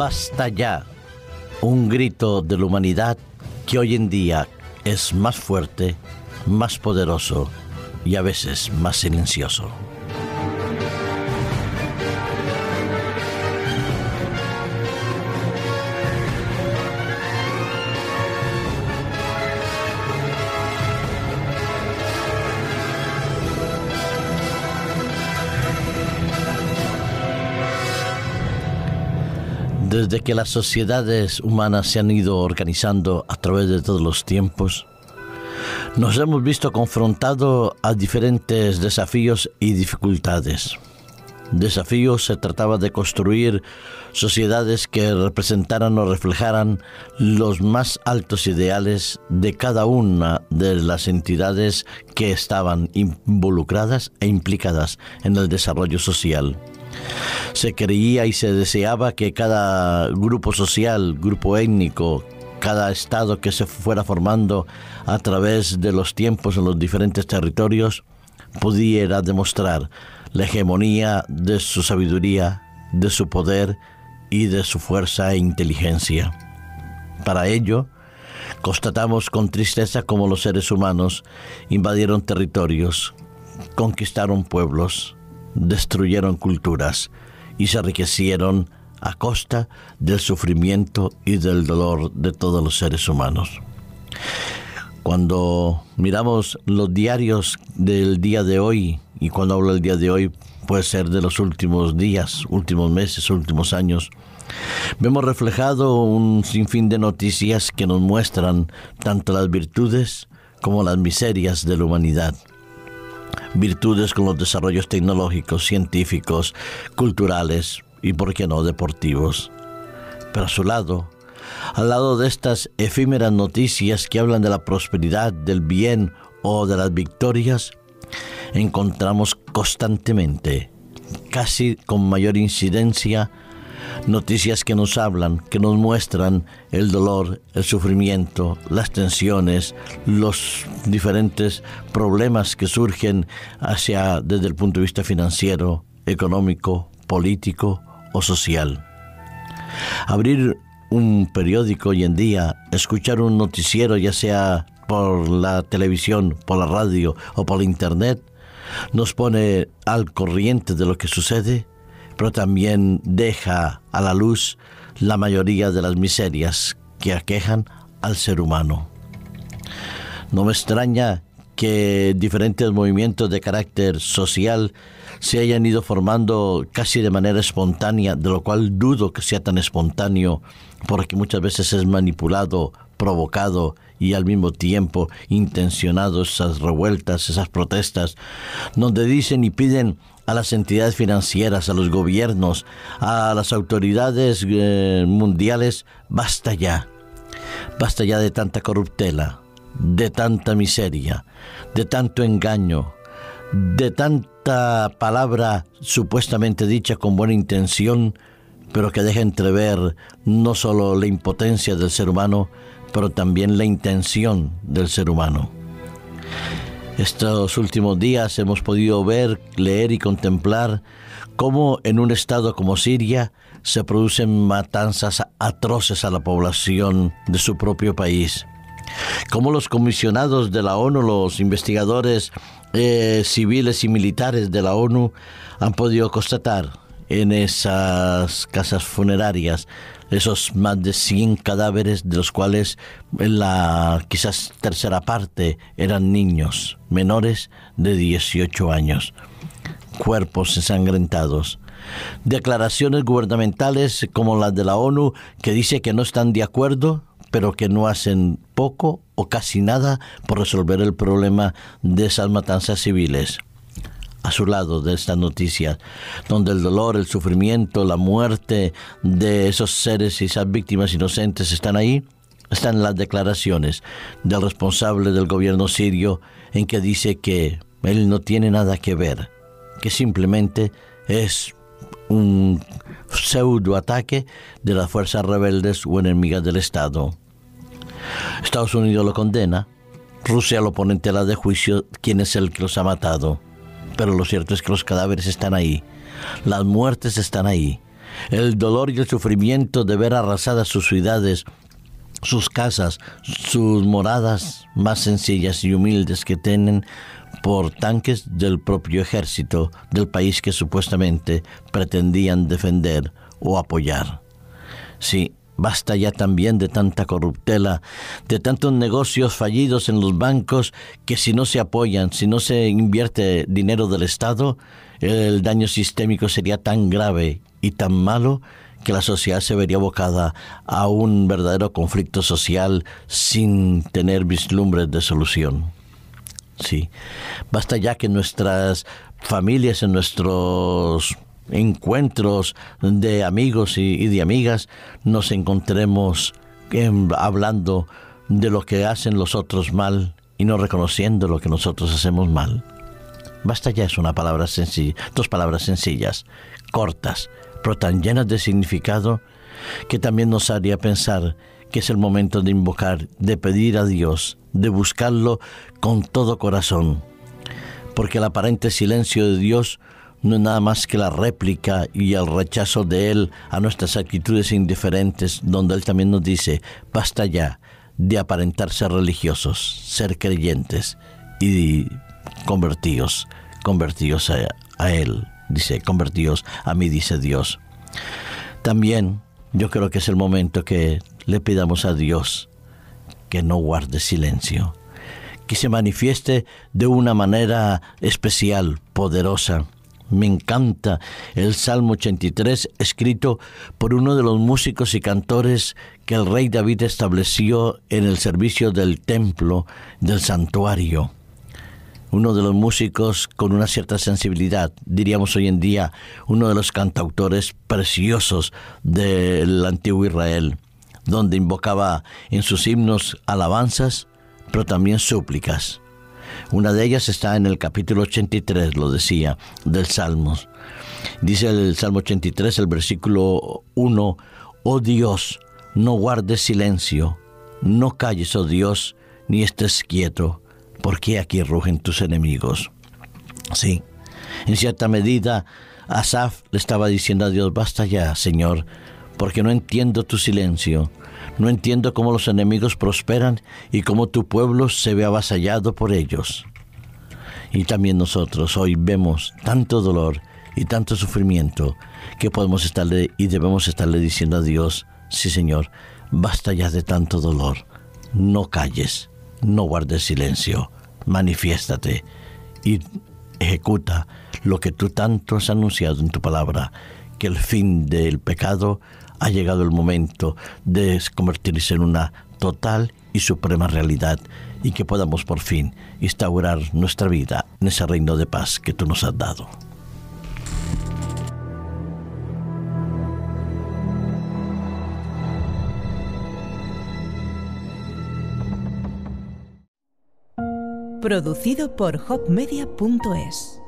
Basta ya. Un grito de la humanidad que hoy en día es más fuerte, más poderoso y a veces más silencioso. Desde que las sociedades humanas se han ido organizando a través de todos los tiempos, nos hemos visto confrontados a diferentes desafíos y dificultades. Desafíos se trataba de construir sociedades que representaran o reflejaran los más altos ideales de cada una de las entidades que estaban involucradas e implicadas en el desarrollo social. Se creía y se deseaba que cada grupo social, grupo étnico, cada estado que se fuera formando a través de los tiempos en los diferentes territorios pudiera demostrar la hegemonía de su sabiduría, de su poder y de su fuerza e inteligencia. Para ello, constatamos con tristeza cómo los seres humanos invadieron territorios, conquistaron pueblos, destruyeron culturas y se enriquecieron a costa del sufrimiento y del dolor de todos los seres humanos. Cuando miramos los diarios del día de hoy, y cuando hablo del día de hoy puede ser de los últimos días, últimos meses, últimos años, vemos reflejado un sinfín de noticias que nos muestran tanto las virtudes como las miserias de la humanidad virtudes con los desarrollos tecnológicos, científicos, culturales y, por qué no, deportivos. Pero a su lado, al lado de estas efímeras noticias que hablan de la prosperidad, del bien o de las victorias, encontramos constantemente, casi con mayor incidencia, noticias que nos hablan, que nos muestran el dolor, el sufrimiento, las tensiones, los diferentes problemas que surgen hacia desde el punto de vista financiero, económico, político o social. Abrir un periódico hoy en día, escuchar un noticiero, ya sea por la televisión, por la radio o por internet, nos pone al corriente de lo que sucede pero también deja a la luz la mayoría de las miserias que aquejan al ser humano. No me extraña que diferentes movimientos de carácter social se hayan ido formando casi de manera espontánea, de lo cual dudo que sea tan espontáneo, porque muchas veces es manipulado, provocado y al mismo tiempo intencionado esas revueltas, esas protestas, donde dicen y piden a las entidades financieras, a los gobiernos, a las autoridades eh, mundiales, basta ya. Basta ya de tanta corruptela, de tanta miseria, de tanto engaño, de tanta palabra supuestamente dicha con buena intención, pero que deja entrever no solo la impotencia del ser humano, pero también la intención del ser humano. Estos últimos días hemos podido ver, leer y contemplar cómo en un estado como Siria se producen matanzas atroces a la población de su propio país. Cómo los comisionados de la ONU, los investigadores eh, civiles y militares de la ONU han podido constatar en esas casas funerarias esos más de 100 cadáveres, de los cuales la quizás tercera parte eran niños menores de 18 años, cuerpos ensangrentados. Declaraciones gubernamentales como las de la ONU que dice que no están de acuerdo, pero que no hacen poco o casi nada por resolver el problema de esas matanzas civiles a su lado de esta noticia, donde el dolor, el sufrimiento, la muerte de esos seres y esas víctimas inocentes están ahí, están las declaraciones del responsable del gobierno sirio en que dice que él no tiene nada que ver, que simplemente es un pseudo ataque de las fuerzas rebeldes o enemigas del Estado. Estados Unidos lo condena, Rusia lo pone en tela de juicio quién es el que los ha matado pero lo cierto es que los cadáveres están ahí, las muertes están ahí. el dolor y el sufrimiento de ver arrasadas sus ciudades, sus casas, sus moradas más sencillas y humildes que tienen por tanques del propio ejército del país que supuestamente pretendían defender o apoyar. Sí, basta ya también de tanta corruptela, de tantos negocios fallidos en los bancos que si no se apoyan, si no se invierte dinero del Estado, el daño sistémico sería tan grave y tan malo que la sociedad se vería abocada a un verdadero conflicto social sin tener vislumbres de solución. Sí, basta ya que nuestras familias, en nuestros encuentros de amigos y, de amigas, nos encontremos hablando de lo que hacen los otros mal y no reconociendo lo que nosotros hacemos mal. Basta ya es una palabra sencilla, dos palabras sencillas, cortas, pero tan llenas de significado que también nos haría pensar que es el momento de invocar, de pedir a Dios, de buscarlo con todo corazón, porque el aparente silencio de Dios no es nada más que la réplica y el rechazo de Él a nuestras actitudes indiferentes, donde Él también nos dice, basta ya de aparentar ser religiosos, ser creyentes y convertidos, convertidos a, Él, dice, convertidos a mí, dice Dios. También yo creo que es el momento que le pidamos a Dios que no guarde silencio, que se manifieste de una manera especial, poderosa. Me encanta el Salmo 83 escrito por uno de los músicos y cantores que el rey David estableció en el servicio del templo, del santuario uno de los músicos con una cierta sensibilidad, diríamos hoy en día, uno de los cantautores preciosos del antiguo Israel, donde invocaba en sus himnos alabanzas, pero también súplicas. Una de ellas está en el capítulo 83, lo decía, del Salmos. Dice el Salmo 83, el versículo 1, Oh Dios, no guardes silencio, no calles, oh Dios, ni estés quieto ¿por qué aquí rugen tus enemigos? Sí, en cierta medida, Asaf le estaba diciendo a Dios, basta ya, Señor, porque no entiendo tu silencio, no entiendo cómo los enemigos prosperan y cómo tu pueblo se ve avasallado por ellos. Y también nosotros hoy vemos tanto dolor y tanto sufrimiento que podemos estarle y debemos estarle diciendo a Dios, sí Señor, basta ya de tanto dolor, no calles, no guardes silencio, manifiéstate y ejecuta lo que tú tanto has anunciado en tu palabra, que el fin del pecado ha llegado el momento de convertirse en una total y suprema realidad y que podamos por fin instaurar nuestra vida en ese reino de paz que tú nos has dado. Producido por hopmedia.es